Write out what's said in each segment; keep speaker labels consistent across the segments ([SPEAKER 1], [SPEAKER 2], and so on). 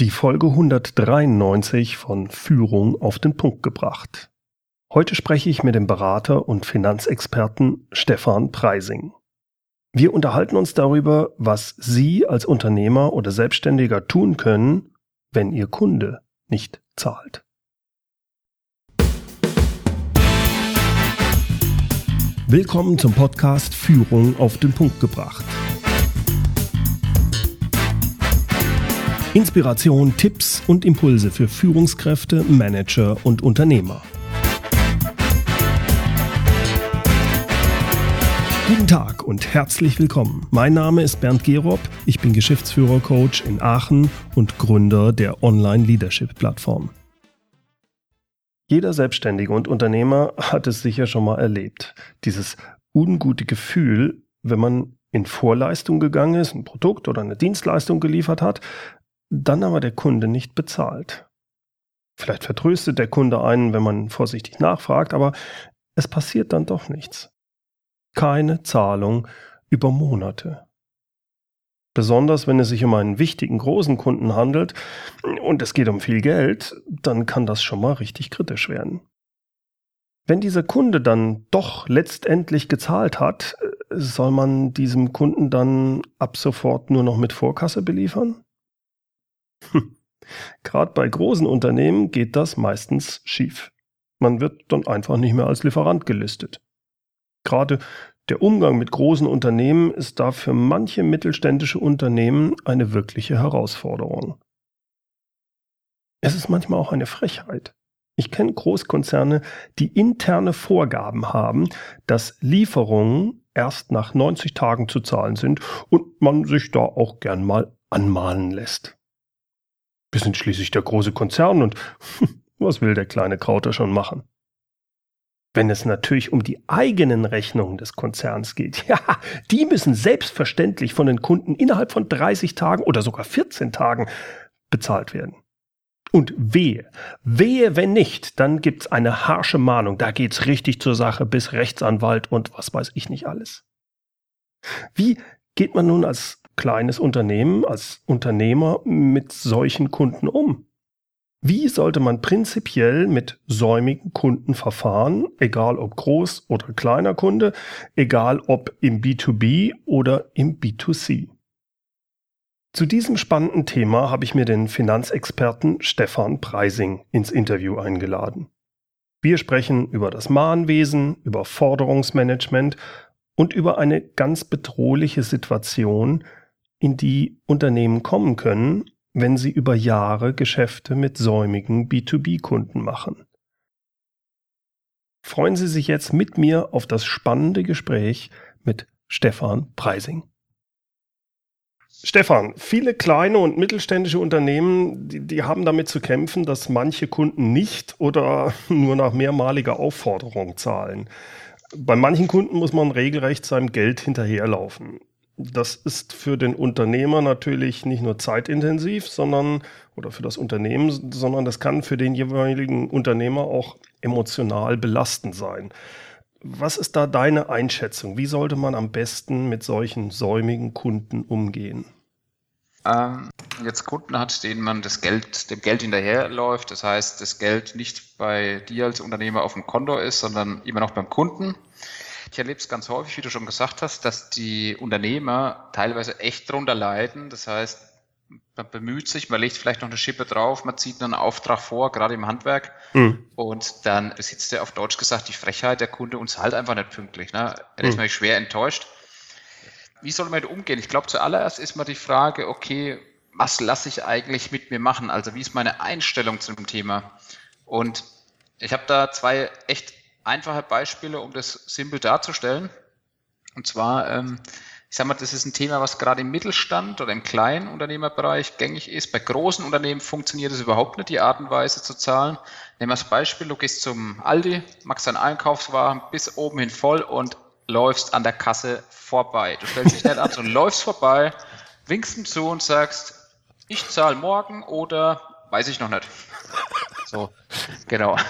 [SPEAKER 1] Die Folge 193 von Führung auf den Punkt gebracht. Heute spreche ich mit dem Berater und Finanzexperten Stefan Preising. Wir unterhalten uns darüber, was Sie als Unternehmer oder Selbstständiger tun können, wenn Ihr Kunde nicht zahlt. Willkommen zum Podcast Führung auf den Punkt gebracht. Inspiration, Tipps und Impulse für Führungskräfte, Manager und Unternehmer. Guten Tag und herzlich willkommen. Mein Name ist Bernd Gerob, ich bin Geschäftsführer-Coach in Aachen und Gründer der Online-Leadership-Plattform. Jeder Selbstständige und Unternehmer hat es sicher schon mal erlebt. Dieses ungute Gefühl, wenn man in Vorleistung gegangen ist, ein Produkt oder eine Dienstleistung geliefert hat, dann aber der Kunde nicht bezahlt. Vielleicht vertröstet der Kunde einen, wenn man vorsichtig nachfragt, aber es passiert dann doch nichts. Keine Zahlung über Monate. Besonders wenn es sich um einen wichtigen großen Kunden handelt und es geht um viel Geld, dann kann das schon mal richtig kritisch werden. Wenn dieser Kunde dann doch letztendlich gezahlt hat, soll man diesem Kunden dann ab sofort nur noch mit Vorkasse beliefern? Gerade bei großen Unternehmen geht das meistens schief. Man wird dann einfach nicht mehr als Lieferant gelistet. Gerade der Umgang mit großen Unternehmen ist da für manche mittelständische Unternehmen eine wirkliche Herausforderung. Es ist manchmal auch eine Frechheit. Ich kenne Großkonzerne, die interne Vorgaben haben, dass Lieferungen erst nach 90 Tagen zu zahlen sind und man sich da auch gern mal anmahnen lässt. Wir sind schließlich der große Konzern und was will der kleine Krauter schon machen? Wenn es natürlich um die eigenen Rechnungen des Konzerns geht, ja, die müssen selbstverständlich von den Kunden innerhalb von 30 Tagen oder sogar 14 Tagen bezahlt werden. Und wehe, wehe, wenn nicht, dann gibt's eine harsche Mahnung. Da geht's richtig zur Sache bis Rechtsanwalt und was weiß ich nicht alles. Wie geht man nun als kleines Unternehmen, als Unternehmer mit solchen Kunden um? Wie sollte man prinzipiell mit säumigen Kunden verfahren, egal ob groß oder kleiner Kunde, egal ob im B2B oder im B2C? Zu diesem spannenden Thema habe ich mir den Finanzexperten Stefan Preising ins Interview eingeladen. Wir sprechen über das Mahnwesen, über Forderungsmanagement und über eine ganz bedrohliche Situation, in die Unternehmen kommen können, wenn sie über Jahre Geschäfte mit säumigen B2B-Kunden machen. Freuen Sie sich jetzt mit mir auf das spannende Gespräch mit Stefan Preising. Stefan, viele kleine und mittelständische Unternehmen, die, die, haben damit zu kämpfen, dass manche Kunden nicht oder nur nach mehrmaliger Aufforderung zahlen. Bei manchen Kunden muss man regelrecht seinem Geld hinterherlaufen das ist für den Unternehmer natürlich nicht nur zeitintensiv, sondern oder für das Unternehmen, sondern das kann für den jeweiligen Unternehmer auch emotional belastend sein. Was ist da deine Einschätzung? Wie sollte man am besten mit solchen säumigen Kunden umgehen?
[SPEAKER 2] Ähm, jetzt Kunden hat, denen man das Geld, dem Geld hinterherläuft, das heißt, das Geld nicht bei dir als Unternehmer auf dem Konto ist, sondern immer noch beim Kunden ich erlebe es ganz häufig, wie du schon gesagt hast, dass die Unternehmer teilweise echt drunter leiden. Das heißt, man bemüht sich, man legt vielleicht noch eine Schippe drauf, man zieht einen Auftrag vor, gerade im Handwerk, mhm. und dann besitzt er auf Deutsch gesagt die Frechheit, der Kunde uns halt einfach nicht pünktlich. Ne? Er ist mhm. natürlich schwer enttäuscht. Wie soll man damit umgehen? Ich glaube, zuallererst ist mal die Frage, okay, was lasse ich eigentlich mit mir machen? Also wie ist meine Einstellung zu dem Thema? Und ich habe da zwei echt einfache Beispiele, um das simpel darzustellen. Und zwar, ähm, ich sage mal, das ist ein Thema, was gerade im Mittelstand oder im kleinen Unternehmerbereich gängig ist. Bei großen Unternehmen funktioniert es überhaupt nicht, die Art und Weise zu zahlen. Nehmen wir das Beispiel, du gehst zum Aldi, machst deinen Einkaufswagen bis oben hin voll und läufst an der Kasse vorbei. Du stellst dich nicht an, sondern läufst vorbei, winkst ihm zu und sagst, ich zahle morgen oder weiß ich noch nicht. So, genau.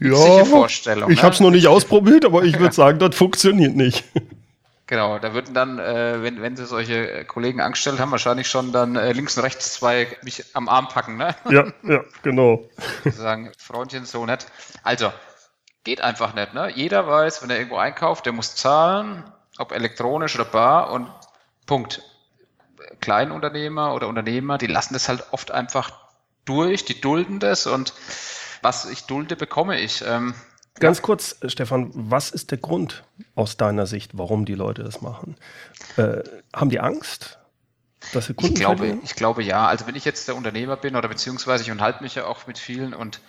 [SPEAKER 1] Ja, Vorstellung, ich ne? habe es noch nicht ausprobiert, aber ich würde sagen, das funktioniert nicht.
[SPEAKER 2] Genau, da würden dann, äh, wenn, wenn sie solche Kollegen angestellt haben, wahrscheinlich schon dann äh, links und rechts zwei mich am Arm packen, ne?
[SPEAKER 1] Ja, ja, genau.
[SPEAKER 2] sagen, Freundchen, so nett. Also, geht einfach nicht, ne? Jeder weiß, wenn er irgendwo einkauft, der muss zahlen, ob elektronisch oder bar und Punkt. Kleinunternehmer oder Unternehmer, die lassen das halt oft einfach durch, die dulden das und was ich dulde, bekomme ich. Ähm,
[SPEAKER 1] Ganz kurz, Stefan, was ist der Grund aus deiner Sicht, warum die Leute das machen? Äh, haben die Angst?
[SPEAKER 2] Dass sie Kunden ich glaube, ich glaube ja. Also wenn ich jetzt der Unternehmer bin oder beziehungsweise ich unterhalte mich ja auch mit vielen und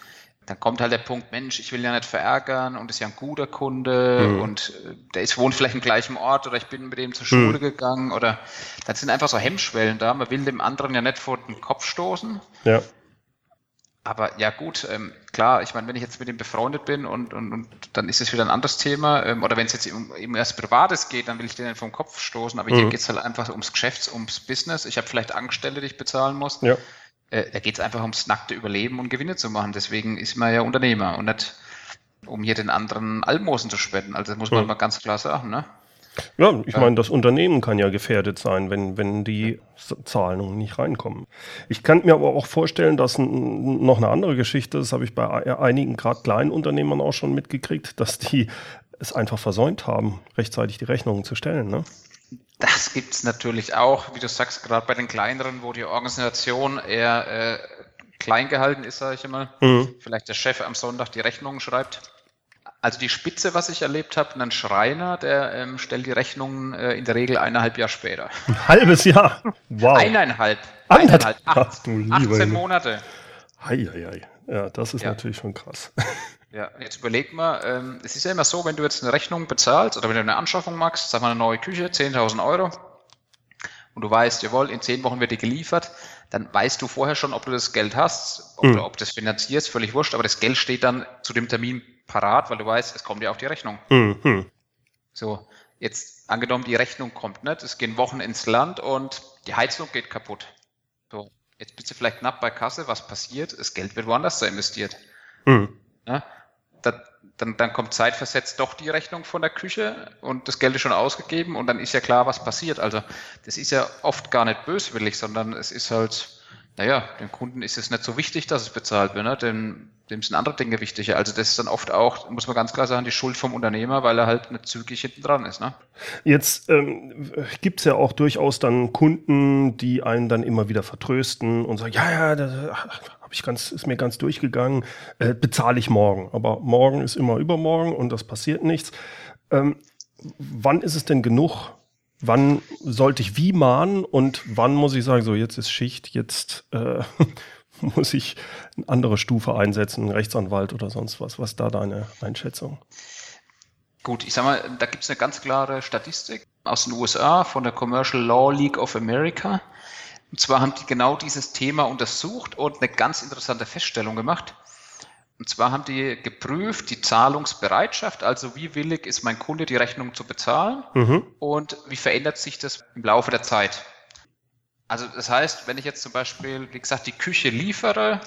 [SPEAKER 2] dann kommt halt der Punkt, Mensch, ich will ja nicht verärgern und ist ja ein guter Kunde mhm. und äh, der ist wohnt vielleicht im gleichen Ort oder ich bin mit dem zur Schule mhm. gegangen oder das sind einfach so Hemmschwellen da. Man will dem anderen ja nicht vor den Kopf stoßen.
[SPEAKER 1] Ja.
[SPEAKER 2] Aber ja gut, ähm, klar, ich meine, wenn ich jetzt mit ihm befreundet bin und, und, und dann ist es wieder ein anderes Thema. Ähm, oder wenn es jetzt um, um erst Privates geht, dann will ich den vom Kopf stoßen. Aber mhm. hier geht es halt einfach ums Geschäft, ums Business. Ich habe vielleicht Angestellte, die ich bezahlen muss.
[SPEAKER 1] Ja.
[SPEAKER 2] Äh, da geht es einfach ums nackte Überleben und Gewinne zu machen. Deswegen ist man ja Unternehmer und nicht um hier den anderen Almosen zu spenden. Also das muss man mhm. mal ganz klar sagen, ne?
[SPEAKER 1] Ja, ich meine, das Unternehmen kann ja gefährdet sein, wenn, wenn die Zahlungen nicht reinkommen. Ich kann mir aber auch vorstellen, dass noch eine andere Geschichte, das habe ich bei einigen gerade kleinen Unternehmern auch schon mitgekriegt, dass die es einfach versäumt haben, rechtzeitig die Rechnungen zu stellen. Ne?
[SPEAKER 2] Das gibt es natürlich auch, wie du sagst, gerade bei den kleineren, wo die Organisation eher äh, klein gehalten ist, sage ich immer. Mhm. Vielleicht der Chef am Sonntag die Rechnungen schreibt. Also die Spitze, was ich erlebt habe, ein Schreiner, der ähm, stellt die Rechnungen äh, in der Regel eineinhalb Jahre später.
[SPEAKER 1] Ein halbes Jahr?
[SPEAKER 2] Wow. Eineinhalb.
[SPEAKER 1] Eineinhalb.
[SPEAKER 2] Ach, 18 Monate.
[SPEAKER 1] Hei, hei, hei. Ja, das ist ja. natürlich schon krass.
[SPEAKER 2] Ja, jetzt überleg mal, ähm, es ist ja immer so, wenn du jetzt eine Rechnung bezahlst oder wenn du eine Anschaffung machst, sag mal eine neue Küche, 10.000 Euro, und du weißt, jawohl, in zehn Wochen wird die geliefert, dann weißt du vorher schon, ob du das Geld hast, ob, mhm. du, ob das finanzierst, völlig wurscht, aber das Geld steht dann zu dem Termin parat, weil du weißt, es kommt ja auch die Rechnung. Mhm. So, jetzt angenommen, die Rechnung kommt nicht, es gehen Wochen ins Land und die Heizung geht kaputt. So, jetzt bist du vielleicht knapp bei Kasse, was passiert? Das Geld wird woanders da investiert. Mhm. Ja, da, dann, dann kommt zeitversetzt doch die Rechnung von der Küche und das Geld ist schon ausgegeben und dann ist ja klar, was passiert. Also das ist ja oft gar nicht böswillig, sondern es ist halt, naja, dem Kunden ist es nicht so wichtig, dass es bezahlt wird. Ne? Dem, dem sind andere Dinge wichtiger. Also das ist dann oft auch, muss man ganz klar sagen, die Schuld vom Unternehmer, weil er halt nicht zügig hinten dran ist. Ne?
[SPEAKER 1] Jetzt ähm, gibt es ja auch durchaus dann Kunden, die einen dann immer wieder vertrösten und sagen, ja, ja, das, ich ganz, ist mir ganz durchgegangen, äh, bezahle ich morgen. Aber morgen ist immer übermorgen und das passiert nichts. Ähm, wann ist es denn genug? Wann sollte ich wie mahnen und wann muss ich sagen, so jetzt ist Schicht, jetzt äh, muss ich eine andere Stufe einsetzen, einen Rechtsanwalt oder sonst was? Was ist da deine Einschätzung?
[SPEAKER 2] Gut, ich sag mal, da gibt es eine ganz klare Statistik aus den USA von der Commercial Law League of America. Und zwar haben die genau dieses Thema untersucht und eine ganz interessante Feststellung gemacht. Und zwar haben die geprüft die Zahlungsbereitschaft, also wie willig ist mein Kunde, die Rechnung zu bezahlen mhm. und wie verändert sich das im Laufe der Zeit. Also das heißt, wenn ich jetzt zum Beispiel, wie gesagt, die Küche liefere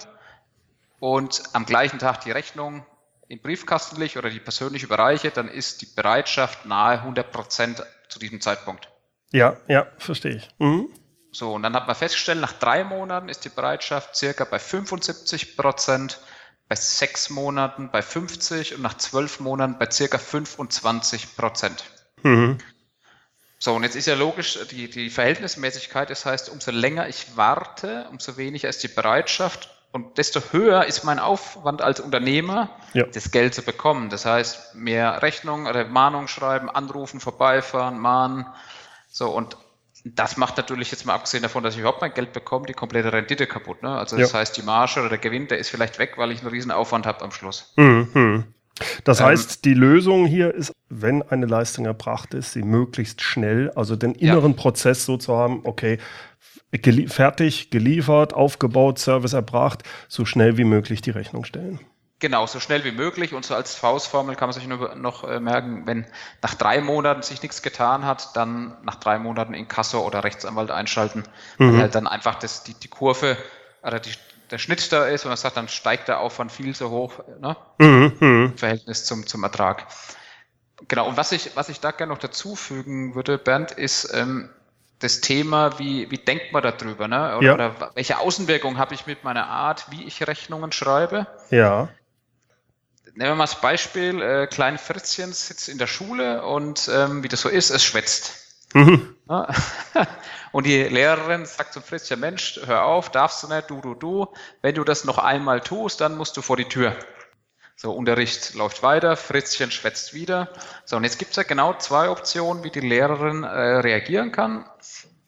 [SPEAKER 2] und am gleichen Tag die Rechnung in Briefkasten lege oder die persönlich überreiche, dann ist die Bereitschaft nahe 100 Prozent zu diesem Zeitpunkt.
[SPEAKER 1] Ja, ja, verstehe ich. Mhm.
[SPEAKER 2] So, und dann hat man festgestellt, nach drei Monaten ist die Bereitschaft circa bei 75 Prozent, bei sechs Monaten bei 50 und nach zwölf Monaten bei circa 25 Prozent. Mhm. So, und jetzt ist ja logisch, die, die Verhältnismäßigkeit, das heißt, umso länger ich warte, umso weniger ist die Bereitschaft und desto höher ist mein Aufwand als Unternehmer, ja. das Geld zu bekommen. Das heißt, mehr Rechnungen oder Mahnungen schreiben, anrufen, vorbeifahren, mahnen. So, und das macht natürlich jetzt mal abgesehen davon, dass ich überhaupt mein Geld bekomme, die komplette Rendite kaputt. Ne? Also das ja. heißt, die Marge oder der Gewinn, der ist vielleicht weg, weil ich einen riesen Aufwand habe am Schluss. Mhm.
[SPEAKER 1] Das ähm, heißt, die Lösung hier ist, wenn eine Leistung erbracht ist, sie möglichst schnell, also den inneren ja. Prozess so zu haben, okay, gelie fertig, geliefert, aufgebaut, Service erbracht, so schnell wie möglich die Rechnung stellen.
[SPEAKER 2] Genau, so schnell wie möglich. Und so als Faustformel kann man sich nur noch äh, merken, wenn nach drei Monaten sich nichts getan hat, dann nach drei Monaten in Kasso oder Rechtsanwalt einschalten, mhm. weil halt dann einfach das, die, die Kurve oder die, der Schnitt da ist und man sagt, dann steigt der Aufwand viel zu hoch ne? Mhm. im Verhältnis zum, zum Ertrag. Genau, und was ich, was ich da gerne noch dazu fügen würde, Bernd, ist ähm, das Thema, wie, wie denkt man darüber, ne? Oder,
[SPEAKER 1] Ja.
[SPEAKER 2] oder welche Auswirkungen habe ich mit meiner Art, wie ich Rechnungen schreibe?
[SPEAKER 1] Ja.
[SPEAKER 2] Nehmen wir mal das Beispiel, äh, klein Fritzchen sitzt in der Schule und ähm, wie das so ist, es schwätzt.
[SPEAKER 1] Mhm.
[SPEAKER 2] Ja. Und die Lehrerin sagt zum Fritzchen, Mensch, hör auf, darfst du nicht, du, du, du. Wenn du das noch einmal tust, dann musst du vor die Tür. So, Unterricht läuft weiter, Fritzchen schwätzt wieder. So, und jetzt gibt es ja genau zwei Optionen, wie die Lehrerin äh, reagieren kann.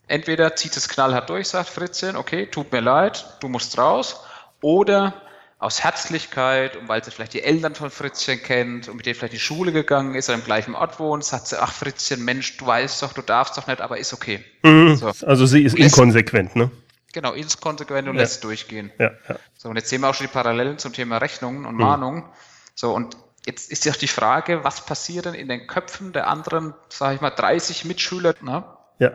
[SPEAKER 2] Entweder zieht es knallhart durch, sagt Fritzchen, okay, tut mir leid, du musst raus. Oder aus Herzlichkeit und weil sie vielleicht die Eltern von Fritzchen kennt und mit denen vielleicht die Schule gegangen ist oder im gleichen Ort wohnt, sagt sie, ach Fritzchen, Mensch, du weißt doch, du darfst doch nicht, aber ist okay.
[SPEAKER 1] Mhm.
[SPEAKER 2] So.
[SPEAKER 1] Also sie ist
[SPEAKER 2] Lässt-
[SPEAKER 1] inkonsequent, ne?
[SPEAKER 2] Genau, inkonsequent und
[SPEAKER 1] Ja.
[SPEAKER 2] lässt durchgehen.
[SPEAKER 1] Ja, ja.
[SPEAKER 2] So, und jetzt sehen wir auch schon die Parallelen zum Thema Rechnungen und Mahnungen. So, und jetzt ist ja auch die Frage, was passiert denn in den Köpfen der anderen, sage ich mal, 30 Mitschüler? Ne?
[SPEAKER 1] Ja.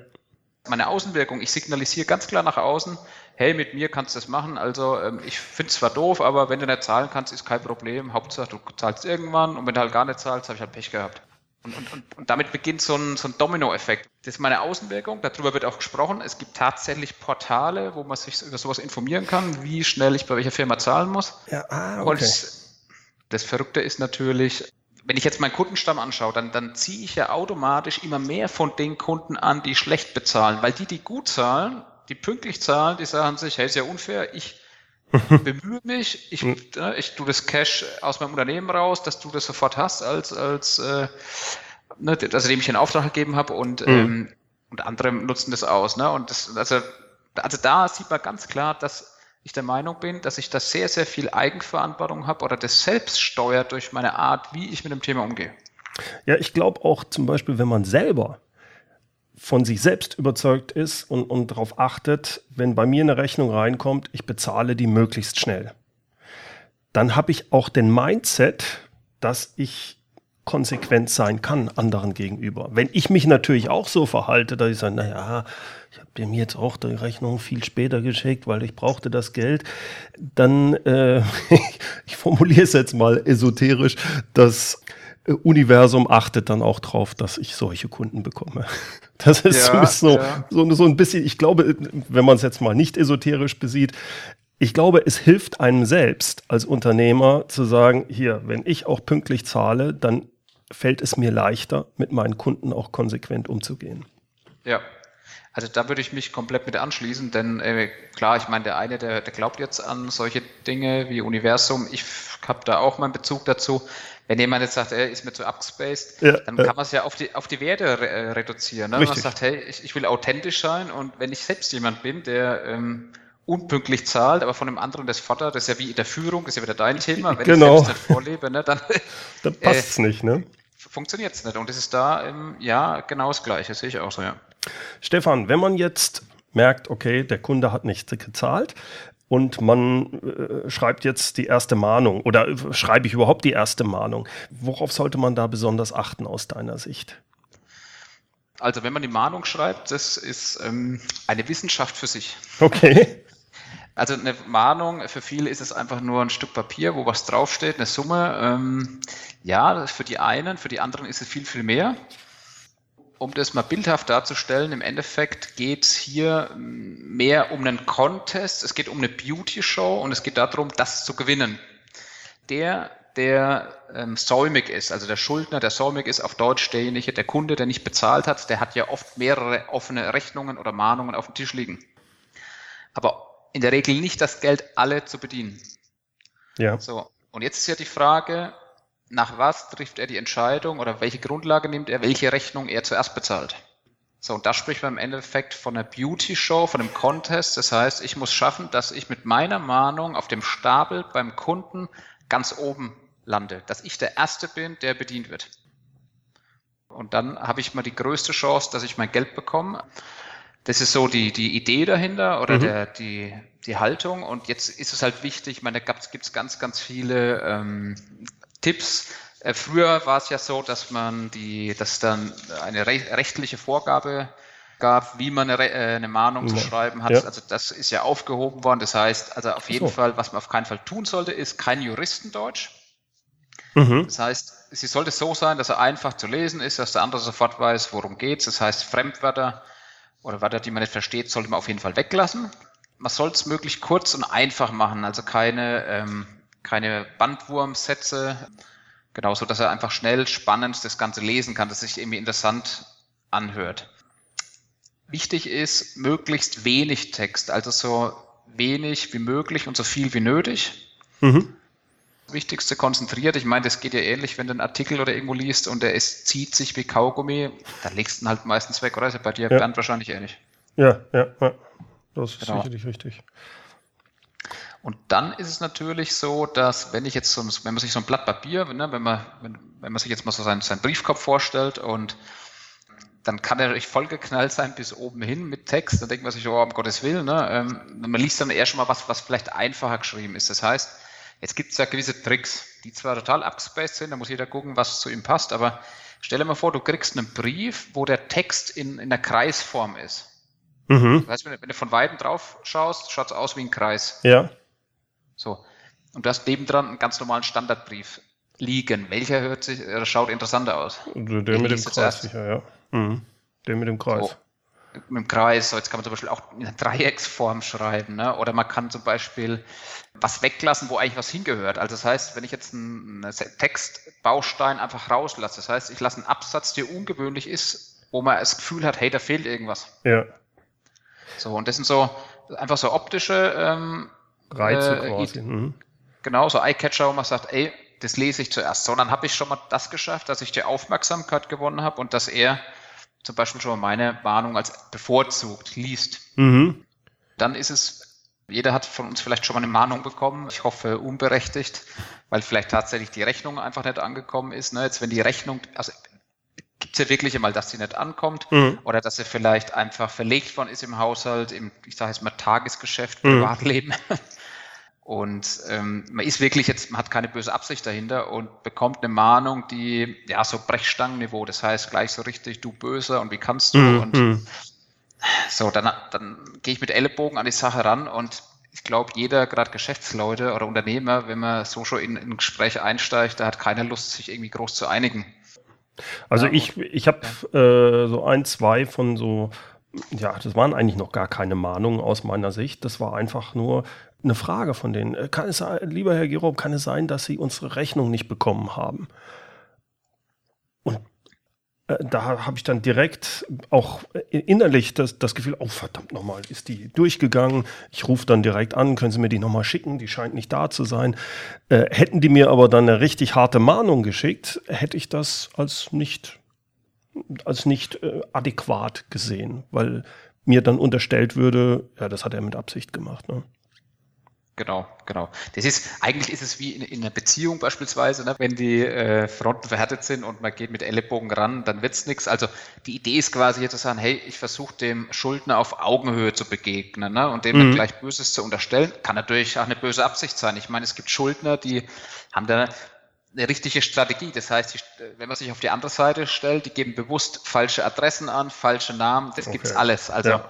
[SPEAKER 2] Meine Außenwirkung, ich signalisiere ganz klar nach außen, hey, mit mir kannst du das machen. Also ähm, ich finde es zwar doof, aber wenn du nicht zahlen kannst, ist kein Problem. Hauptsache, du zahlst irgendwann und wenn du halt gar nicht zahlst, habe ich halt Pech gehabt. Und, und, und, und damit beginnt so ein, so ein Domino-Effekt. Das ist meine Außenwirkung, darüber wird auch gesprochen. Es gibt tatsächlich Portale, wo man sich über sowas informieren kann, wie schnell ich bei welcher Firma zahlen muss.
[SPEAKER 1] Ja, ah,
[SPEAKER 2] Und das Verrückte ist natürlich, wenn ich jetzt meinen Kundenstamm anschaue, dann, dann ziehe ich ja automatisch immer mehr von den Kunden an, die schlecht bezahlen. Weil die, die gut zahlen, die pünktlich zahlen, die sagen sich, hey, ist ja unfair, ich bemühe mich, ich, äh, ich tue das Cash aus meinem Unternehmen raus, dass du das sofort hast, als, als äh, ne, also dem ich einen Auftrag gegeben habe und, ähm, und andere nutzen das aus. Ne? Und das, also, also da sieht man ganz klar, dass ich der Meinung bin, dass ich da sehr, sehr viel Eigenverantwortung habe oder das selbst steuert durch meine Art, wie ich mit dem Thema umgehe.
[SPEAKER 1] Ja, ich glaube auch zum Beispiel, wenn man selber von sich selbst überzeugt ist und, und darauf achtet, wenn bei mir eine Rechnung reinkommt, ich bezahle die möglichst schnell. Dann habe ich auch den Mindset, dass ich konsequent sein kann anderen gegenüber. Wenn ich mich natürlich auch so verhalte, dass ich sage, naja, ich habe dem jetzt auch die Rechnung viel später geschickt, weil ich brauchte das Geld, dann, äh, ich formuliere es jetzt mal esoterisch, das äh, Universum achtet dann auch drauf, dass ich solche Kunden bekomme. Das ist
[SPEAKER 2] Ja,
[SPEAKER 1] so,
[SPEAKER 2] ja.
[SPEAKER 1] so, so ein bisschen, ich glaube, wenn man es jetzt mal nicht esoterisch besieht, ich glaube, es hilft einem selbst als Unternehmer zu sagen, hier, wenn ich auch pünktlich zahle, dann fällt es mir leichter, mit meinen Kunden auch konsequent umzugehen.
[SPEAKER 2] Ja. Also da würde ich mich komplett mit anschließen, denn äh, klar, ich meine, der eine, der, der glaubt jetzt an solche Dinge wie Universum. Ich habe da auch meinen Bezug dazu. Wenn jemand jetzt sagt, er ist mir zu abgespaced,
[SPEAKER 1] Ja,
[SPEAKER 2] dann kann man es ja auf die, auf die Werte re äh, reduzieren. Ne? Wenn man sagt, hey, ich, ich will authentisch sein und wenn ich selbst jemand bin, der ähm, unpünktlich zahlt, aber von einem anderen das fordert, das ist ja wie in der Führung, das ist ja wieder dein Thema. Wenn
[SPEAKER 1] Genau.
[SPEAKER 2] ich selbst nicht vorlebe, ne, dann
[SPEAKER 1] Dann passt es nicht, ne?
[SPEAKER 2] funktioniert es nicht. Und das ist da, ähm, ja, genau das Gleiche, sehe ich auch so, ja.
[SPEAKER 1] Stefan, wenn man jetzt merkt, okay, der Kunde hat nicht gezahlt und man äh, schreibt jetzt die erste Mahnung oder äh, schreibe ich überhaupt die erste Mahnung, worauf sollte man da besonders achten aus deiner Sicht?
[SPEAKER 2] Also wenn man die Mahnung schreibt, das ist ähm, eine Wissenschaft für sich.
[SPEAKER 1] Okay.
[SPEAKER 2] Also eine Mahnung, für viele ist es einfach nur ein Stück Papier, wo was draufsteht, eine Summe. Ähm, ja, für die einen, für die anderen ist es viel, viel mehr. Um das mal bildhaft darzustellen, im Endeffekt geht es hier ähm, mehr um einen Contest, es geht um eine Beauty-Show und es geht darum, das zu gewinnen. Der, der ähm, säumig ist, also der Schuldner, der säumig ist, auf Deutsch derjenige, der Kunde, der nicht bezahlt hat, der hat ja oft mehrere offene Rechnungen oder Mahnungen auf dem Tisch liegen. Aber in der Regel nicht das Geld alle zu bedienen.
[SPEAKER 1] Ja.
[SPEAKER 2] So, und jetzt ist ja die Frage, nach was trifft er die Entscheidung oder welche Grundlage nimmt er, welche Rechnung er zuerst bezahlt. So, und da spricht man im Endeffekt von einer Beauty-Show, von einem Contest. Das heißt, ich muss schaffen, dass ich mit meiner Mahnung auf dem Stapel beim Kunden ganz oben lande, dass ich der Erste bin, der bedient wird. Und dann habe ich mal die größte Chance, dass ich mein Geld bekomme. Das ist so die, die Idee dahinter oder
[SPEAKER 1] Mhm.
[SPEAKER 2] der, die, die Haltung. Und jetzt ist es halt wichtig, ich meine, da gibt es ganz, ganz viele ähm, Tipps. Äh, früher war es ja so, dass man die, dass dann eine re rechtliche Vorgabe gab, wie man eine, äh, eine Mahnung zu
[SPEAKER 1] Ja.
[SPEAKER 2] schreiben hat.
[SPEAKER 1] Ja.
[SPEAKER 2] Also das ist ja aufgehoben worden. Das heißt, also auf jeden
[SPEAKER 1] so.
[SPEAKER 2] Fall, was man auf keinen Fall tun sollte, ist kein Juristendeutsch. Mhm. Das heißt, sie sollte so sein, dass er einfach zu lesen ist, dass der andere sofort weiß, worum geht Das heißt, Fremdwörter oder Wörter, die man nicht versteht, sollte man auf jeden Fall weglassen. Man soll es möglichst kurz und einfach machen, also keine, ähm, keine Bandwurmsätze, genau so, dass er einfach schnell, spannend das Ganze lesen kann, dass sich irgendwie interessant anhört. Wichtig ist, möglichst wenig Text, also so wenig wie möglich und so viel wie nötig. Mhm. Wichtigste konzentriert. Ich meine, das geht ja ähnlich, wenn du einen Artikel oder irgendwo liest und der ist, zieht sich wie Kaugummi, dann legst du ihn halt meistens weg, oder? Ist ja bei dir, ja. Bernd, wahrscheinlich ähnlich.
[SPEAKER 1] Ja, ja, ja. Das ist genau. sicherlich richtig.
[SPEAKER 2] Und dann ist es natürlich so, dass wenn ich jetzt so, wenn man sich so ein Blatt Papier, ne, wenn man, wenn, wenn man sich jetzt mal so seinen, seinen Briefkopf vorstellt und dann kann er natürlich vollgeknallt sein bis oben hin mit Text. Dann denkt man sich, oh, um Gottes Willen. Ne? Ähm, man liest dann eher schon mal was, was vielleicht einfacher geschrieben ist. Das heißt, jetzt gibt es ja gewisse Tricks, die zwar total abgespaced sind, da muss jeder gucken, was zu ihm passt, aber stell dir mal vor, du kriegst einen Brief, wo der Text in, in der Kreisform ist. Mhm. Das heißt, wenn du, wenn du von Weitem drauf schaust, schaut es aus wie ein Kreis.
[SPEAKER 1] Ja.
[SPEAKER 2] So. Und du hast nebendran einen ganz normalen Standardbrief liegen. Welcher hört sich, schaut interessanter aus?
[SPEAKER 1] Der, der mit dem Kreis sicher, ja. Mhm. Der mit dem Kreis. So,
[SPEAKER 2] mit dem Kreis, so jetzt kann man zum Beispiel auch in einer Dreiecksform schreiben, ne? oder man kann zum Beispiel was weglassen, wo eigentlich was hingehört. Also das heißt, wenn ich jetzt einen, Textbaustein einfach rauslasse, das heißt, ich lasse einen Absatz, der ungewöhnlich ist, wo man das Gefühl hat, hey, da fehlt irgendwas.
[SPEAKER 1] Ja.
[SPEAKER 2] So, und das sind so einfach so optische ähm,
[SPEAKER 1] Reize äh, quasi. Mhm.
[SPEAKER 2] Genau, so Eyecatcher, wo man sagt, ey, das lese ich zuerst. So, und dann habe ich schon mal das geschafft, dass ich die Aufmerksamkeit gewonnen habe und dass er zum Beispiel schon mal meine Warnung als bevorzugt liest. Mhm. Dann ist es, jeder hat von uns vielleicht schon mal eine Mahnung bekommen. Ich hoffe unberechtigt, weil vielleicht tatsächlich die Rechnung einfach nicht angekommen ist. Ne? Jetzt, wenn die Rechnung, also gibt es ja wirklich einmal, dass sie nicht ankommt mhm. oder dass sie vielleicht einfach verlegt worden ist im Haushalt, im, ich sage jetzt mal Tagesgeschäft, mhm. Und ähm, man ist wirklich jetzt, man hat keine böse Absicht dahinter und bekommt eine Mahnung, die ja so Brechstangenniveau, das heißt gleich so richtig, du Böser und wie kannst du? Mhm. Und mhm. so, dann, dann gehe ich mit Ellenbogen an die Sache ran und ich glaube, jeder, gerade Geschäftsleute oder Unternehmer, wenn man so schon in, in ein Gespräch einsteigt, da hat keiner Lust, sich irgendwie groß zu einigen.
[SPEAKER 1] Also ja, ich, ich habe ja. äh, so ein, zwei von so ja, das waren eigentlich noch gar keine Mahnungen aus meiner Sicht. Das war einfach nur, eine Frage von denen. Äh, kann es, lieber Herr Gerob, kann es sein, dass Sie unsere Rechnung nicht bekommen haben? Und äh, da habe ich dann direkt auch innerlich das, das Gefühl, oh verdammt nochmal, ist die durchgegangen. Ich rufe dann direkt an, können Sie mir die nochmal schicken, die scheint nicht da zu sein. Äh, hätten die mir aber dann eine richtig harte Mahnung geschickt, hätte ich das als nicht, als nicht äh, adäquat gesehen, weil mir dann unterstellt würde, ja, das hat er mit Absicht gemacht. Ne?
[SPEAKER 2] Genau, genau. Das ist, eigentlich ist es wie in, in einer Beziehung beispielsweise, ne? wenn die äh, Fronten verhärtet sind und man geht mit Ellenbogen ran, dann wird's nichts. Also die Idee ist quasi hier zu sagen, hey, ich versuche dem Schuldner auf Augenhöhe zu begegnen ne? und dem mhm. dann gleich Böses zu unterstellen. Kann natürlich auch eine böse Absicht sein. Ich meine, es gibt Schuldner, die haben da eine richtige Strategie. Das heißt, wenn man sich auf die andere Seite stellt, die geben bewusst falsche Adressen an, falsche Namen, das okay. gibt's alles. Also ja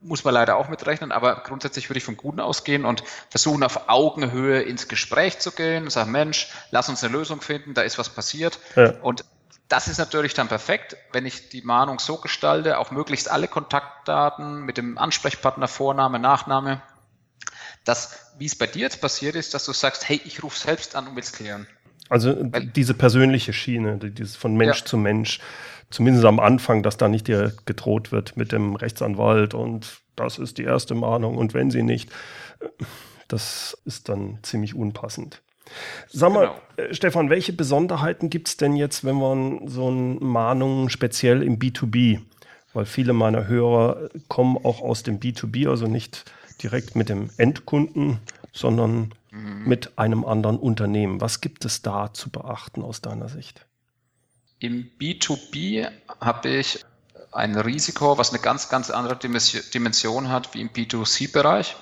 [SPEAKER 2] muss man leider auch mitrechnen, aber grundsätzlich würde ich vom Guten ausgehen und versuchen auf Augenhöhe ins Gespräch zu gehen und sagen, Mensch, lass uns eine Lösung finden, da ist was passiert. Ja. Und das ist natürlich dann perfekt, wenn ich die Mahnung so gestalte, auch möglichst alle Kontaktdaten mit dem Ansprechpartner, Vorname, Nachname, dass, wie es bei dir jetzt passiert ist, dass du sagst, hey, ich rufe selbst an und will es klären.
[SPEAKER 1] Also Weil, diese persönliche Schiene, dieses von Mensch ja. zu Mensch, zumindest am Anfang, dass da nicht dir gedroht wird mit dem Rechtsanwalt und das ist die erste Mahnung und wenn sie nicht, das ist dann ziemlich unpassend. Sag mal, genau. Äh, Stefan, welche Besonderheiten gibt es denn jetzt, wenn man so eine Mahnung speziell im B2B, weil viele meiner Hörer kommen auch aus dem B2B, also nicht direkt mit dem Endkunden, sondern mhm. mit einem anderen Unternehmen. Was gibt es da zu beachten aus deiner Sicht?
[SPEAKER 2] Im B2B habe ich ein Risiko, was eine ganz, ganz andere Dimension hat wie im B2C-Bereich.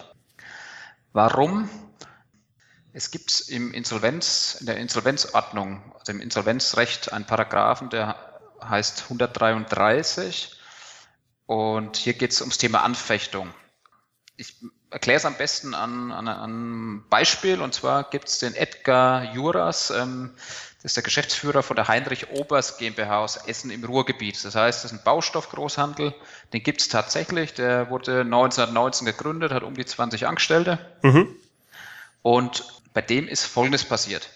[SPEAKER 2] Warum? Es gibt im Insolvenz, in der Insolvenzordnung, also im Insolvenzrecht, einen Paragraphen, der heißt 133. Und hier geht es ums Thema Anfechtung. Ich erkläre es am besten an, an, an einem Beispiel. Und zwar gibt es den Edgar Juras, ähm, das ist der Geschäftsführer von der Heinrich Obers GmbH aus Essen im Ruhrgebiet. Das heißt, das ist ein Baustoffgroßhandel. Den gibt es tatsächlich. Der wurde 1919 gegründet, hat um die 20 Angestellte. Mhm. Und bei dem ist Folgendes passiert.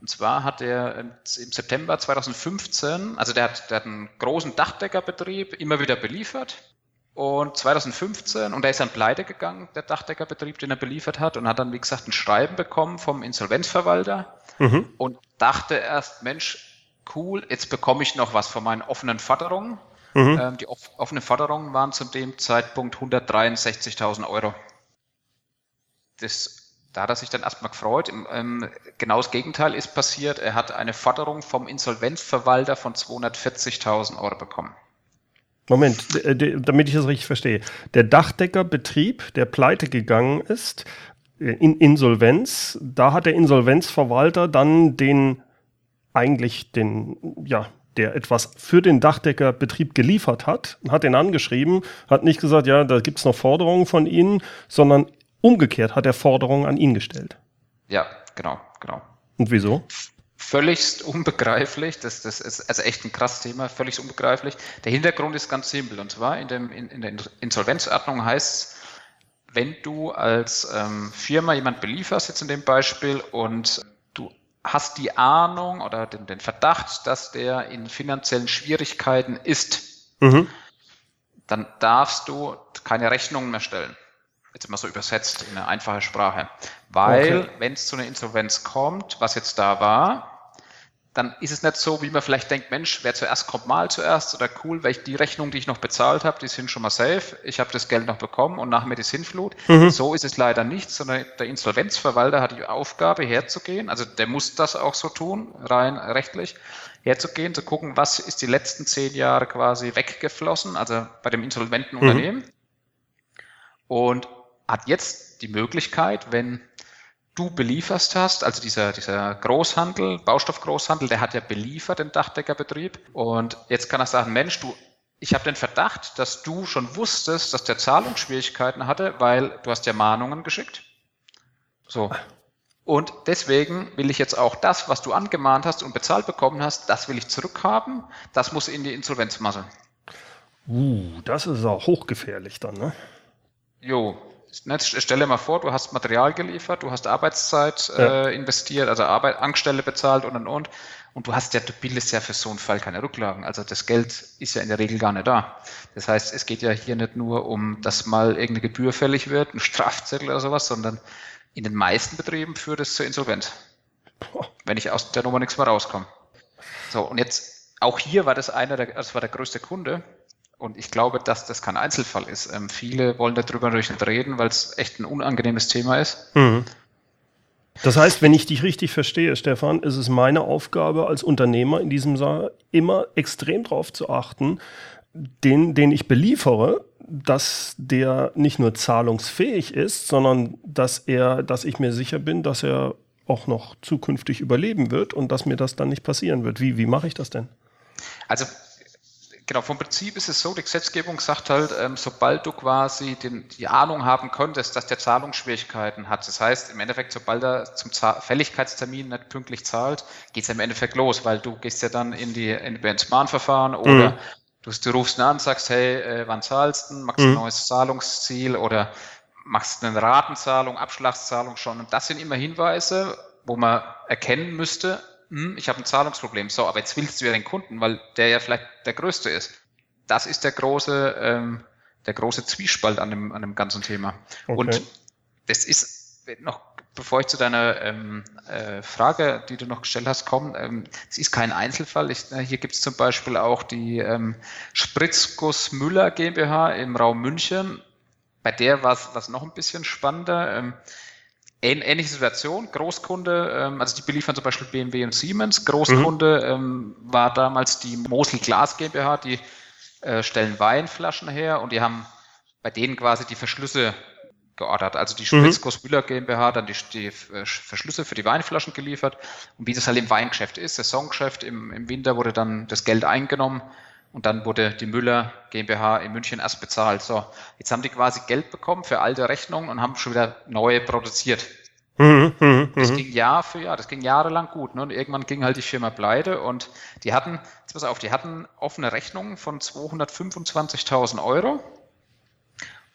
[SPEAKER 2] Und zwar hat er im September 2015, also der hat, der hat einen großen Dachdeckerbetrieb immer wieder beliefert und 2015, und er ist dann pleite gegangen, der Dachdeckerbetrieb, den er beliefert hat, und hat dann, wie gesagt, ein Schreiben bekommen vom Insolvenzverwalter mhm. und dachte erst, Mensch, cool, jetzt bekomme ich noch was von meinen offenen Forderungen. Mhm. Ähm, die off offenen Forderungen waren zu dem Zeitpunkt 163.000 Euro. Das, da hat er sich dann erstmal gefreut. Ähm, genau das Gegenteil ist passiert. Er hat eine Forderung vom Insolvenzverwalter von 240.000 Euro bekommen.
[SPEAKER 1] Moment, damit ich das richtig verstehe. Der Dachdeckerbetrieb, der pleite gegangen ist, äh, in Insolvenz, da hat der Insolvenzverwalter dann den eigentlich den, ja, der etwas für den Dachdeckerbetrieb geliefert hat, hat den angeschrieben, hat nicht gesagt, ja, da gibt es noch Forderungen von Ihnen, sondern umgekehrt hat er Forderungen an ihn gestellt.
[SPEAKER 2] Ja, genau, genau.
[SPEAKER 1] Und wieso?
[SPEAKER 2] Völligst unbegreiflich. Das, das ist also echt ein krasses Thema, völlig unbegreiflich. Der Hintergrund ist ganz simpel. Und zwar in, dem, in, in der Insolvenzordnung heißt es, wenn du als ähm, Firma jemand belieferst, jetzt in dem Beispiel, und du hast die Ahnung oder den, den Verdacht, dass der in finanziellen Schwierigkeiten ist, mhm. dann darfst du keine Rechnungen mehr stellen. Jetzt mal so übersetzt in eine einfache Sprache. Weil, okay. wenn es zu einer Insolvenz kommt, was jetzt da war, dann ist es nicht so, wie man vielleicht denkt, Mensch, wer zuerst kommt, mal zuerst oder cool, weil ich die Rechnungen, die ich noch bezahlt habe, die sind schon mal safe, ich habe das Geld noch bekommen und nach mir die Sinnflut. Mhm. So ist es leider nicht, sondern der Insolvenzverwalter hat die Aufgabe herzugehen, also der muss das auch so tun, rein rechtlich, herzugehen, zu gucken, was ist die letzten zehn Jahre quasi weggeflossen, also bei dem insolventen mhm. Unternehmen. Und hat jetzt die Möglichkeit, wenn du belieferst hast, also dieser, dieser Großhandel, Baustoffgroßhandel, der hat ja beliefert den Dachdeckerbetrieb und jetzt kann er sagen, Mensch, du, ich habe den Verdacht, dass du schon wusstest, dass der Zahlungsschwierigkeiten hatte, weil du hast ja Mahnungen geschickt. So. Und deswegen will ich jetzt auch das, was du angemahnt hast und bezahlt bekommen hast, das will ich zurückhaben. Das muss in die Insolvenzmasse.
[SPEAKER 1] Uh, das ist auch hochgefährlich dann, ne?
[SPEAKER 2] Jo, stell dir mal vor, du hast Material geliefert, du hast Arbeitszeit ja. äh, investiert, also Arbeit, Angestellte bezahlt und und und. Und du hast ja, du bildest ja für so einen Fall keine Rücklagen. Also das Geld ist ja in der Regel gar nicht da. Das heißt, es geht ja hier nicht nur um, dass mal irgendeine Gebühr fällig wird, ein Strafzettel oder sowas, sondern in den meisten Betrieben führt es zur Insolvenz. Wenn ich aus der Nummer nichts mehr rauskomme. So, und jetzt, auch hier war das einer der, das war der größte Kunde, und ich glaube, dass das kein Einzelfall ist. Ähm, viele wollen darüber natürlich nicht reden, weil es echt ein unangenehmes Thema ist. Mhm.
[SPEAKER 1] Das heißt, wenn ich dich richtig verstehe, Stefan, ist es meine Aufgabe als Unternehmer in diesem Saal immer extrem darauf zu achten, den, den ich beliefere, dass der nicht nur zahlungsfähig ist, sondern dass er, dass ich mir sicher bin, dass er auch noch zukünftig überleben wird und dass mir das dann nicht passieren wird. Wie, wie mache ich das denn?
[SPEAKER 2] Also Genau, vom Prinzip ist es so, die Gesetzgebung sagt halt, ähm, sobald du quasi den, die Ahnung haben könntest, dass der Zahlungsschwierigkeiten hat, das heißt im Endeffekt, sobald er zum Zahl Fälligkeitstermin nicht pünktlich zahlt, geht es im Endeffekt los, weil du gehst ja dann in die in ins Mahnverfahren oder mhm. du, du, rufst ihn an, sagst, hey, äh, wann zahlst du, machst mhm. ein neues Zahlungsziel oder machst eine Ratenzahlung, Abschlagszahlung schon. Und das sind immer Hinweise, wo man erkennen müsste, hm, ich habe ein Zahlungsproblem, so, aber jetzt willst du ja den Kunden, weil der ja vielleicht der Größte ist. Das ist der große, ähm, der große Zwiespalt an dem, an dem ganzen Thema. Okay. Und das ist noch, bevor ich zu deiner ähm, äh, Frage, die du noch gestellt hast, komme, ähm, es ist kein Einzelfall. Ich, äh, hier gibt es zum Beispiel auch die ähm, Spritzguss Müller GmbH im Raum München. Bei der war es noch ein bisschen spannender. Ähm, ähnliche Situation, Großkunde, ähm, also die beliefern zum Beispiel BMW und Siemens. Großkunde mhm. ähm, war damals die Mosel Glas GmbH, die äh, stellen Weinflaschen her und die haben bei denen quasi die Verschlüsse geordert. Also die mhm. Spritzguss Müller GmbH dann die, die äh, Verschlüsse für die Weinflaschen geliefert. Und wie das halt im Weingeschäft ist, Saisongeschäft, im, im Winter wurde dann das Geld eingenommen Und dann wurde die Müller GmbH in München erst bezahlt. So, jetzt haben die quasi Geld bekommen für alte Rechnungen und haben schon wieder neue produziert. Mhm, mh, das mhm. ging Jahr für Jahr, das ging jahrelang gut. Ne? Und irgendwann ging halt die Firma pleite und die hatten, jetzt pass auf, die hatten offene Rechnungen von 225.000 Euro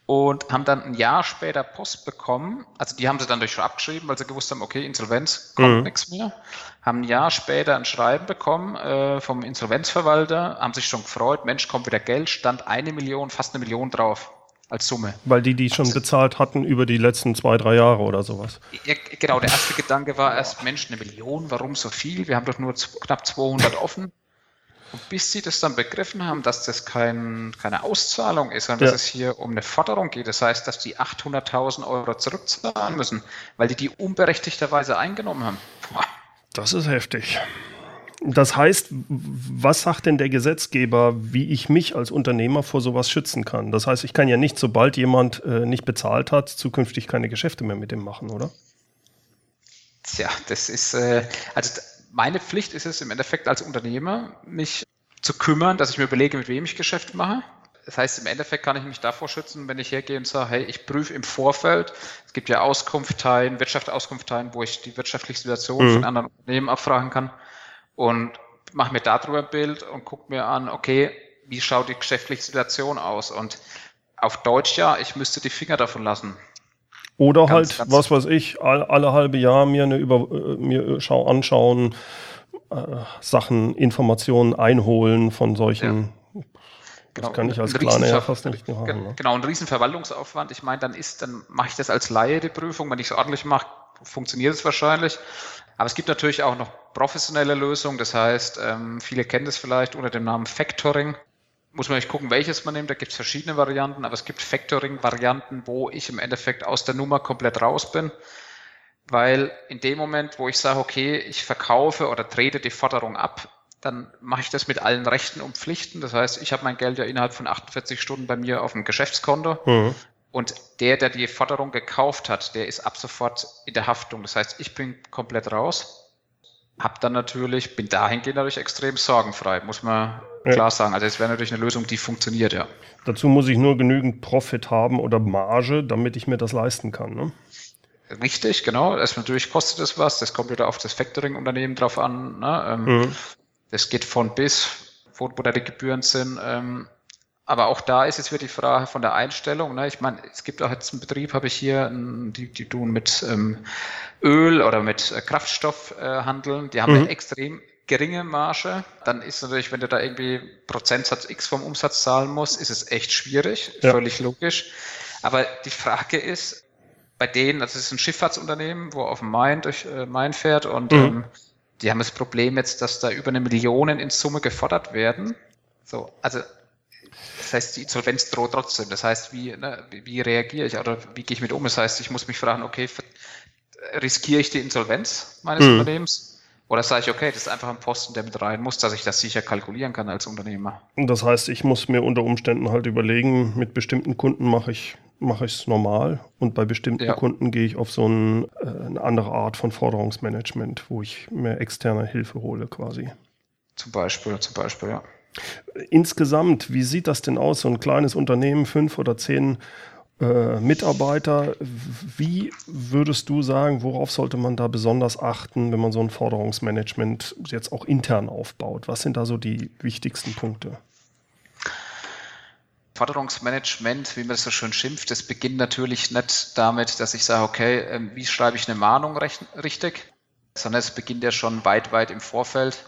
[SPEAKER 2] und haben dann ein Jahr später Post bekommen. Also die haben sie dann durch schon abgeschrieben, weil sie gewusst haben, okay, Insolvenz kommt mhm. nichts mehr. Haben ein Jahr später ein Schreiben bekommen äh, vom Insolvenzverwalter, haben sich schon gefreut, Mensch, kommt wieder Geld, stand eine Million, fast eine Million drauf als Summe.
[SPEAKER 1] Weil die die schon bezahlt hatten über die letzten zwei, drei Jahre oder sowas.
[SPEAKER 2] Ja, genau, der erste Gedanke war erst, Mensch, eine Million, warum so viel? Wir haben doch nur knapp 200 offen. Und bis sie das dann begriffen haben, dass das kein, keine Auszahlung ist, sondern ja. dass es hier um eine Forderung geht, das heißt, dass die 800.000 Euro zurückzahlen müssen, weil die die unberechtigterweise eingenommen haben. Boah.
[SPEAKER 1] Das ist heftig. Das heißt, was sagt denn der Gesetzgeber, wie ich mich als Unternehmer vor sowas schützen kann? Das heißt, ich kann ja nicht, sobald jemand äh, nicht bezahlt hat, zukünftig keine Geschäfte mehr mit dem machen, oder?
[SPEAKER 2] Tja, das ist, äh, also meine Pflicht ist es im Endeffekt als Unternehmer, mich zu kümmern, dass ich mir überlege, mit wem ich Geschäft mache. Das heißt, im Endeffekt kann ich mich davor schützen, wenn ich hergehe und sage, hey, ich prüfe im Vorfeld. Es gibt ja Auskunftteilen, Wirtschaftsauskunftteilen, wo ich die wirtschaftliche Situation mhm. von anderen Unternehmen abfragen kann und mache mir darüber ein Bild und gucke mir an, okay, wie schaut die geschäftliche Situation aus? Und auf Deutsch ja, ich müsste die Finger davon lassen.
[SPEAKER 1] Oder ganz, halt, ganz was weiß ich, alle, alle halbe Jahr mir eine über äh, mir schau, anschauen, äh, Sachen, Informationen einholen von solchen. Ja.
[SPEAKER 2] Genau, das kann ich als Planer ja fast nicht machen. Ne? Genau, ein riesen Verwaltungsaufwand. Ich meine, dann ist, dann mache ich das als Laie, die Prüfung. Wenn ich es ordentlich mache, funktioniert es wahrscheinlich. Aber es gibt natürlich auch noch professionelle Lösungen. Das heißt, ähm, viele kennen das vielleicht unter dem Namen Factoring. Muss man nicht gucken, welches man nimmt. Da gibt es verschiedene Varianten, aber es gibt Factoring-Varianten, wo ich im Endeffekt aus der Nummer komplett raus bin. Weil in dem Moment, wo ich sage, okay, ich verkaufe oder trete die Forderung ab, dann mache ich das mit allen Rechten und Pflichten. Das heißt, ich habe mein Geld ja innerhalb von 48 Stunden bei mir auf dem Geschäftskonto. Mhm. Und der, der die Forderung gekauft hat, der ist ab sofort in der Haftung. Das heißt, ich bin komplett raus. Hab dann natürlich, bin dahingehend natürlich extrem sorgenfrei, muss man. Klar sagen. Also es wäre natürlich eine Lösung, die funktioniert, ja.
[SPEAKER 1] Dazu muss ich nur genügend Profit haben oder Marge, damit ich mir das leisten kann. Ne?
[SPEAKER 2] Richtig, genau. Das natürlich kostet es was. Das kommt wieder auf das Factoring-Unternehmen drauf an. Ne? Ähm, mhm. Das geht von bis, wo, wo da die Gebühren sind. Ähm, aber auch da ist jetzt wieder die Frage von der Einstellung. Ne? Ich meine, es gibt auch jetzt einen Betrieb, habe ich hier, die, die tun mit ähm, Öl oder mit äh, Kraftstoff äh, handeln. Die haben mhm. extrem geringe Marge. Dann ist natürlich, wenn du da irgendwie Prozentsatz X vom Umsatz zahlen musst, ist es echt schwierig. Ja. Völlig logisch. Aber die Frage ist, bei denen, also es ist ein Schifffahrtsunternehmen, wo auf dem Main durch äh, Main fährt und mhm. ähm, die haben das Problem jetzt, dass da über eine Million in Summe gefordert werden. So, also das heißt, die Insolvenz droht trotzdem. Das heißt, wie, ne, wie, reagiere ich oder wie gehe ich mit um? Das heißt, ich muss mich fragen, okay, riskiere ich die Insolvenz meines mhm. Unternehmens? Oder sage ich, okay, das ist einfach ein Posten, der mit rein muss, dass ich das sicher kalkulieren kann als Unternehmer.
[SPEAKER 1] Das heißt, ich muss mir unter Umständen halt überlegen, mit bestimmten Kunden mache ich mache ich es normal und bei bestimmten ja. Kunden gehe ich auf so ein, äh, eine andere Art von Forderungsmanagement, wo ich mir externe Hilfe hole quasi.
[SPEAKER 2] Zum Beispiel, zum Beispiel, ja.
[SPEAKER 1] Insgesamt, wie sieht das denn aus, so ein kleines Unternehmen, fünf oder zehn äh, Mitarbeiter? Wie würdest du sagen, worauf sollte man da besonders achten, wenn man so ein Forderungsmanagement jetzt auch intern aufbaut? Was sind da so die wichtigsten Punkte?
[SPEAKER 2] Forderungsmanagement, wie man das so schön schimpft, das beginnt natürlich nicht damit, dass ich sage, okay, ähm, wie schreibe ich eine Mahnung richtig, sondern es beginnt ja schon weit, weit im Vorfeld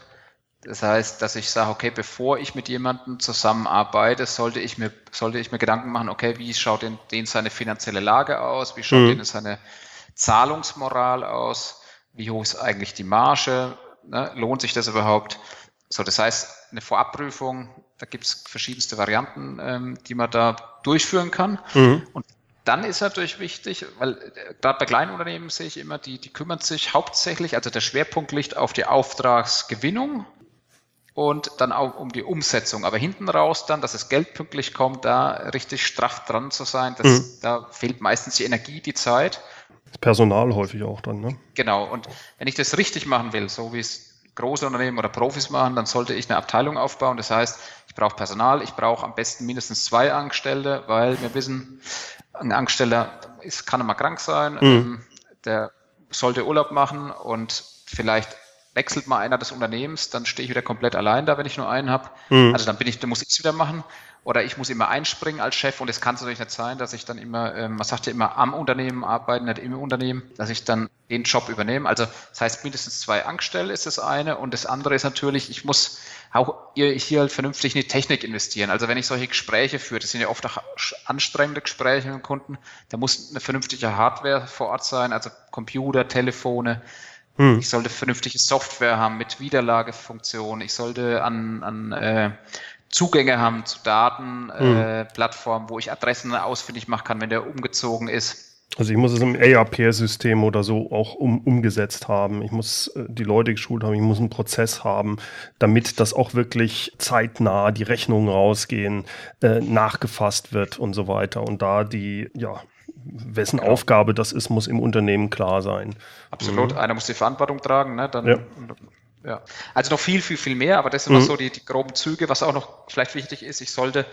[SPEAKER 2] das heißt, dass ich sage, okay, bevor ich mit jemandem zusammenarbeite, sollte ich mir, sollte ich mir Gedanken machen, okay, wie schaut denn, denn seine finanzielle Lage aus? Wie schaut mhm. denn seine Zahlungsmoral aus? Wie hoch ist eigentlich die Marge? Ne? Lohnt sich das überhaupt? So, das heißt, eine Vorabprüfung, da gibt es verschiedenste Varianten, ähm, die man da durchführen kann. Mhm. Und dann ist natürlich wichtig, weil äh, gerade bei kleinen Unternehmen sehe ich immer, die, die kümmern sich hauptsächlich, also der Schwerpunkt liegt auf die Auftragsgewinnung, und dann auch um die Umsetzung. Aber hinten raus dann, dass das Geld pünktlich kommt, da richtig straff dran zu sein, das, mhm. da fehlt meistens die Energie, die Zeit.
[SPEAKER 1] Das Personal häufig auch dann, ne?
[SPEAKER 2] Genau. Und wenn ich das richtig machen will, so wie es große Unternehmen oder Profis machen, dann sollte ich eine Abteilung aufbauen. Das heißt, ich brauche Personal, ich brauche am besten mindestens zwei Angestellte, weil wir wissen, ein Angestellter ist, kann immer krank sein, mhm. ähm, der sollte Urlaub machen und vielleicht wechselt mal einer des Unternehmens, dann stehe ich wieder komplett allein da, wenn ich nur einen habe. Mhm. Also dann bin ich, dann muss ich es wieder machen. Oder ich muss immer einspringen als Chef und es kann natürlich nicht sein, dass ich dann immer, ähm, man sagt ja immer am Unternehmen arbeiten, nicht im Unternehmen, dass ich dann den Job übernehme. Also das heißt, mindestens zwei Angestellte ist das eine und das andere ist natürlich, ich muss auch hier halt vernünftig in die Technik investieren. Also wenn ich solche Gespräche führe, das sind ja oft auch anstrengende Gespräche mit dem Kunden, da muss eine vernünftige Hardware vor Ort sein, also Computer, Telefone, hm. Ich sollte vernünftige Software haben mit Wiederlagefunktion. Ich sollte an, an äh, Zugänge haben zu Datenplattformen, hm. äh, wo ich Adressen ausfindig machen kann, wenn der umgezogen ist.
[SPEAKER 1] Also ich muss es im ERP-System oder so auch um, umgesetzt haben. Ich muss äh, die Leute geschult haben, ich muss einen Prozess haben, damit das auch wirklich zeitnah die Rechnungen rausgehen, äh, nachgefasst wird und so weiter. Und da die, ja, wessen genau. Aufgabe das ist, muss im Unternehmen klar sein.
[SPEAKER 2] Absolut. Mhm. Einer muss die Verantwortung tragen, ne? Dann, ja. ja. Also noch viel, viel, viel mehr, aber das sind mhm. noch so die, die groben Züge. Was auch noch vielleicht wichtig ist, ich sollte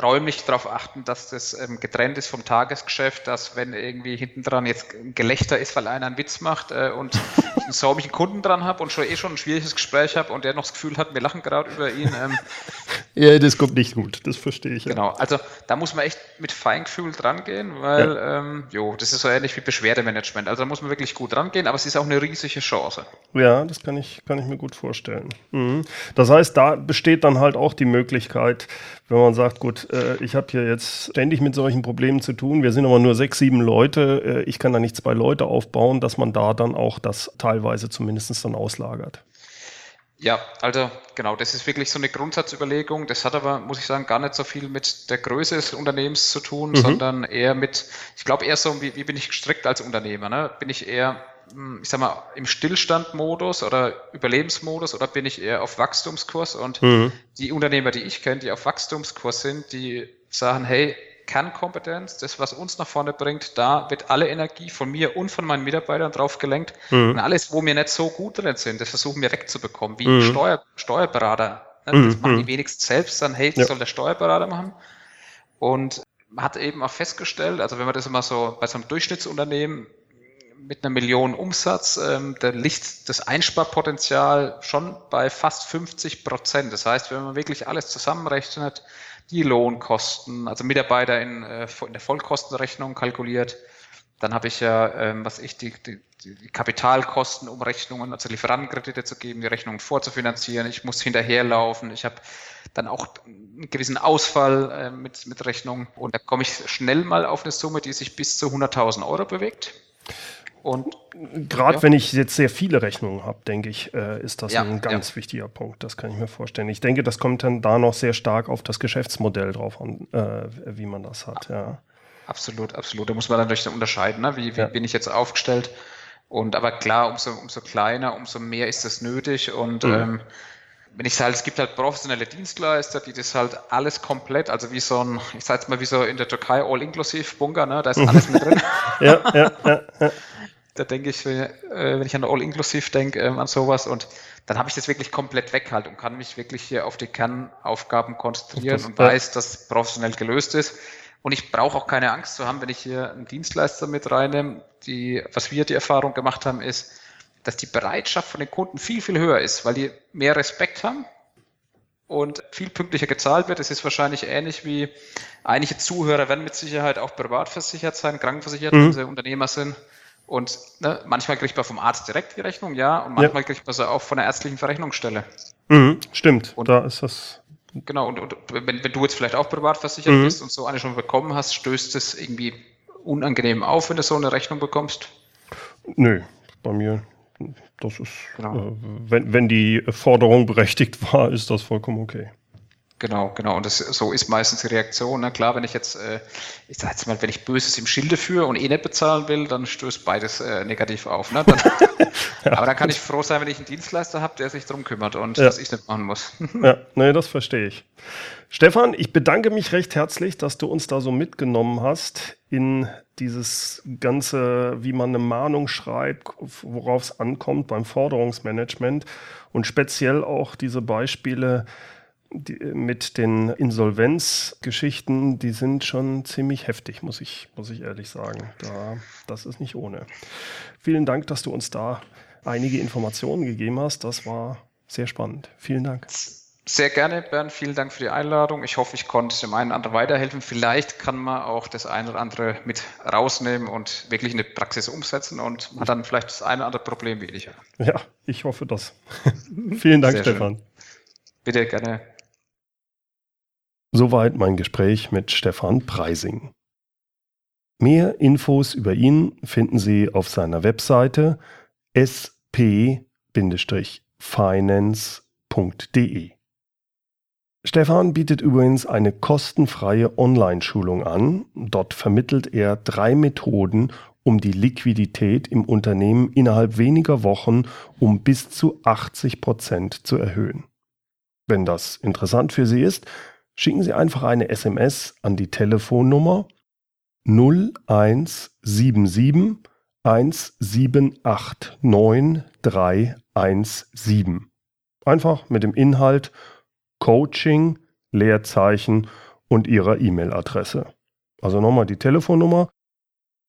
[SPEAKER 2] räumlich darauf achten, dass das ähm, getrennt ist vom Tagesgeschäft, dass wenn irgendwie hinten dran jetzt ein Gelächter ist, weil einer einen Witz macht äh, und ich einen säumigen Kunden dran habe und schon eh schon ein schwieriges Gespräch habe und der noch das Gefühl hat, wir lachen gerade über ihn. Ähm,
[SPEAKER 1] ja, das kommt nicht gut, das verstehe ich.
[SPEAKER 2] Genau, also da muss man echt mit Feingefühl dran gehen, weil ja. ähm, jo, das ist so ähnlich wie Beschwerdemanagement. Also da muss man wirklich gut dran gehen, aber es ist auch eine riesige Chance.
[SPEAKER 1] Ja, das kann ich, kann ich mir gut vorstellen. Mhm. Das heißt, da besteht dann halt auch die Möglichkeit, wenn man sagt, gut, äh, ich habe hier jetzt ständig mit solchen Problemen zu tun, wir sind aber nur sechs, sieben Leute, äh, ich kann da nicht zwei Leute aufbauen, dass man da dann auch das teilweise zumindest dann auslagert.
[SPEAKER 2] Ja, also genau, das ist wirklich so eine Grundsatzüberlegung. Das hat aber, muss ich sagen, gar nicht so viel mit der Größe des Unternehmens zu tun, mhm. sondern eher mit, ich glaube eher so, wie, wie bin ich gestrickt als Unternehmer? Ne? Bin ich eher ich sag mal, im Stillstandmodus oder Überlebensmodus oder bin ich eher auf Wachstumskurs? Und mhm. die Unternehmer, die ich kenne, die auf Wachstumskurs sind, die sagen, hey, Kernkompetenz, das, was uns nach vorne bringt, da wird alle Energie von mir und von meinen Mitarbeitern drauf gelenkt. Mhm. Und alles, wo wir nicht so gut drin sind, das versuchen wir wegzubekommen, wie mhm. Steuer, Steuerberater. Das mhm. machen die mhm. wenigstens selbst, dann, hey, das ja. soll der Steuerberater machen. Und man hat eben auch festgestellt, also wenn man das immer so bei so einem Durchschnittsunternehmen mit einer Million Umsatz, ähm, da liegt das Einsparpotenzial schon bei fast 50 Prozent. Das heißt, wenn man wirklich alles zusammenrechnet, die Lohnkosten, also Mitarbeiter in, äh, in der Vollkostenrechnung kalkuliert, dann habe ich ja, ähm, was ich, die, die, die Kapitalkostenumrechnungen, also Lieferantenkredite zu geben, die Rechnungen vorzufinanzieren. Ich muss hinterherlaufen. Ich habe dann auch einen gewissen Ausfall äh, mit, mit Rechnung. Und da komme ich schnell mal auf eine Summe, die sich bis zu 100.000 Euro bewegt.
[SPEAKER 1] Und gerade ja. wenn ich jetzt sehr viele Rechnungen habe, denke ich, äh, ist das ja, ein ganz ja. wichtiger Punkt. Das kann ich mir vorstellen. Ich denke, das kommt dann da noch sehr stark auf das Geschäftsmodell drauf an, äh, wie man das hat. Ja.
[SPEAKER 2] Absolut, absolut. Da muss man dann natürlich unterscheiden, ne? wie, wie bin ich jetzt aufgestellt. Und aber klar, umso, umso kleiner, umso mehr ist das nötig. Und mhm. ähm, wenn ich sage, es gibt halt professionelle Dienstleister, die das halt alles komplett, also wie so ein, ich sage jetzt mal wie so in der Türkei All-Inclusive-Bunker, ne? da ist alles mit drin. ja, ja, ja, ja da denke ich, äh, wenn ich an All-Inclusive denke, ähm, an sowas und dann habe ich das wirklich komplett weg halt und kann mich wirklich hier auf die Kernaufgaben konzentrieren das, und weiß, dass es professionell gelöst ist. Und ich brauche auch keine Angst zu haben, wenn ich hier einen Dienstleister mit reinnehme. Die, was wir die Erfahrung gemacht haben, ist, dass die Bereitschaft von den Kunden viel, viel höher ist, weil die mehr Respekt haben und viel pünktlicher gezahlt wird. Es ist wahrscheinlich ähnlich wie einige Zuhörer werden mit Sicherheit auch privat versichert sein, krankenversichert, mhm. wenn sie Unternehmer sind. Und ne, manchmal kriegt man vom Arzt direkt die Rechnung, ja, und manchmal ja. kriegt man sie auch von der ärztlichen Verrechnungsstelle.
[SPEAKER 1] Mhm, stimmt, und da ist das.
[SPEAKER 2] Genau, und, und wenn, wenn, du jetzt vielleicht auch privat versichert mhm. bist und so eine schon bekommen hast, stößt es irgendwie unangenehm auf, wenn du so eine Rechnung bekommst?
[SPEAKER 1] Nö, bei mir. Das ist, genau. äh, wenn, wenn die Forderung berechtigt war, ist das vollkommen okay.
[SPEAKER 2] Genau, genau. Und das, so ist meistens die Reaktion. Ne? Klar, wenn ich jetzt, äh, ich sag jetzt mal, wenn ich Böses im Schilde führe und eh nicht bezahlen will, dann stößt beides äh, negativ auf. Ne? Dann, ja. Aber dann kann ich froh sein, wenn ich einen Dienstleister habe, der sich darum kümmert und ja. dass ich nicht machen muss.
[SPEAKER 1] ja, nee, das verstehe ich. Stefan, ich bedanke mich recht herzlich, dass du uns da so mitgenommen hast in dieses ganze, wie man eine Mahnung schreibt, worauf es ankommt beim Forderungsmanagement und speziell auch diese Beispiele, die, mit den Insolvenzgeschichten, die sind schon ziemlich heftig, muss ich, muss ich ehrlich sagen. Da, das ist nicht ohne. Vielen Dank, dass du uns da einige Informationen gegeben hast. Das war sehr spannend. Vielen Dank.
[SPEAKER 2] Sehr gerne, Bernd. Vielen Dank für die Einladung. Ich hoffe, ich konnte dem einen oder anderen weiterhelfen. Vielleicht kann man auch das eine oder andere mit rausnehmen und wirklich in die Praxis umsetzen und hat dann vielleicht das eine oder andere Problem weniger.
[SPEAKER 1] Ja, ich hoffe das. Vielen Dank, Sehr Stefan. Schön.
[SPEAKER 2] Bitte gerne.
[SPEAKER 1] Soweit mein Gespräch mit Stefan Preising. Mehr Infos über ihn finden Sie auf seiner Webseite sp-finance.de. Stefan bietet übrigens eine kostenfreie Online-Schulung an. Dort vermittelt er drei Methoden, um die Liquidität im Unternehmen innerhalb weniger Wochen um bis zu 80 Prozent zu erhöhen. Wenn das interessant für Sie ist, schicken Sie einfach eine SMS an die Telefonnummer 0177 1789317. Einfach mit dem Inhalt Coaching, Leerzeichen und Ihrer E-Mail-Adresse. Also nochmal die Telefonnummer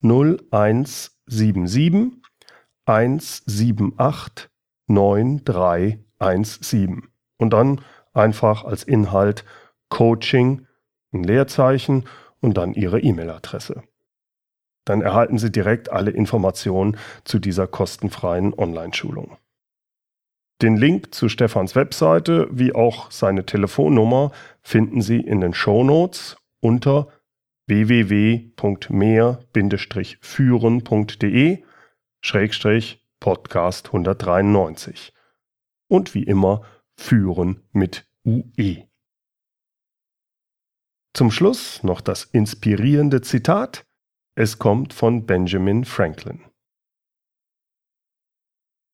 [SPEAKER 1] 0177 178 9317. Und dann einfach als Inhalt Coaching, ein Leerzeichen und dann Ihre E-Mail-Adresse. Dann erhalten Sie direkt alle Informationen zu dieser kostenfreien Online-Schulung. Den Link zu Stefans Webseite wie auch seine Telefonnummer finden Sie in den Show Notes unter www.mehr-führen.de Schrägstrich Podcast 193. Und wie immer führen mit UE. Zum Schluss noch das inspirierende Zitat. Es kommt von Benjamin Franklin.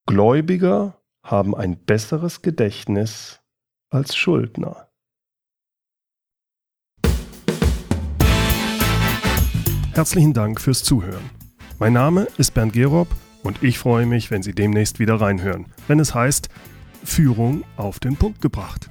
[SPEAKER 1] Gläubiger haben ein besseres Gedächtnis als Schuldner. Herzlichen Dank fürs Zuhören. Mein Name ist Bernd Gerob und ich freue mich, wenn Sie demnächst wieder reinhören, wenn es heißt Führung auf den Punkt gebracht.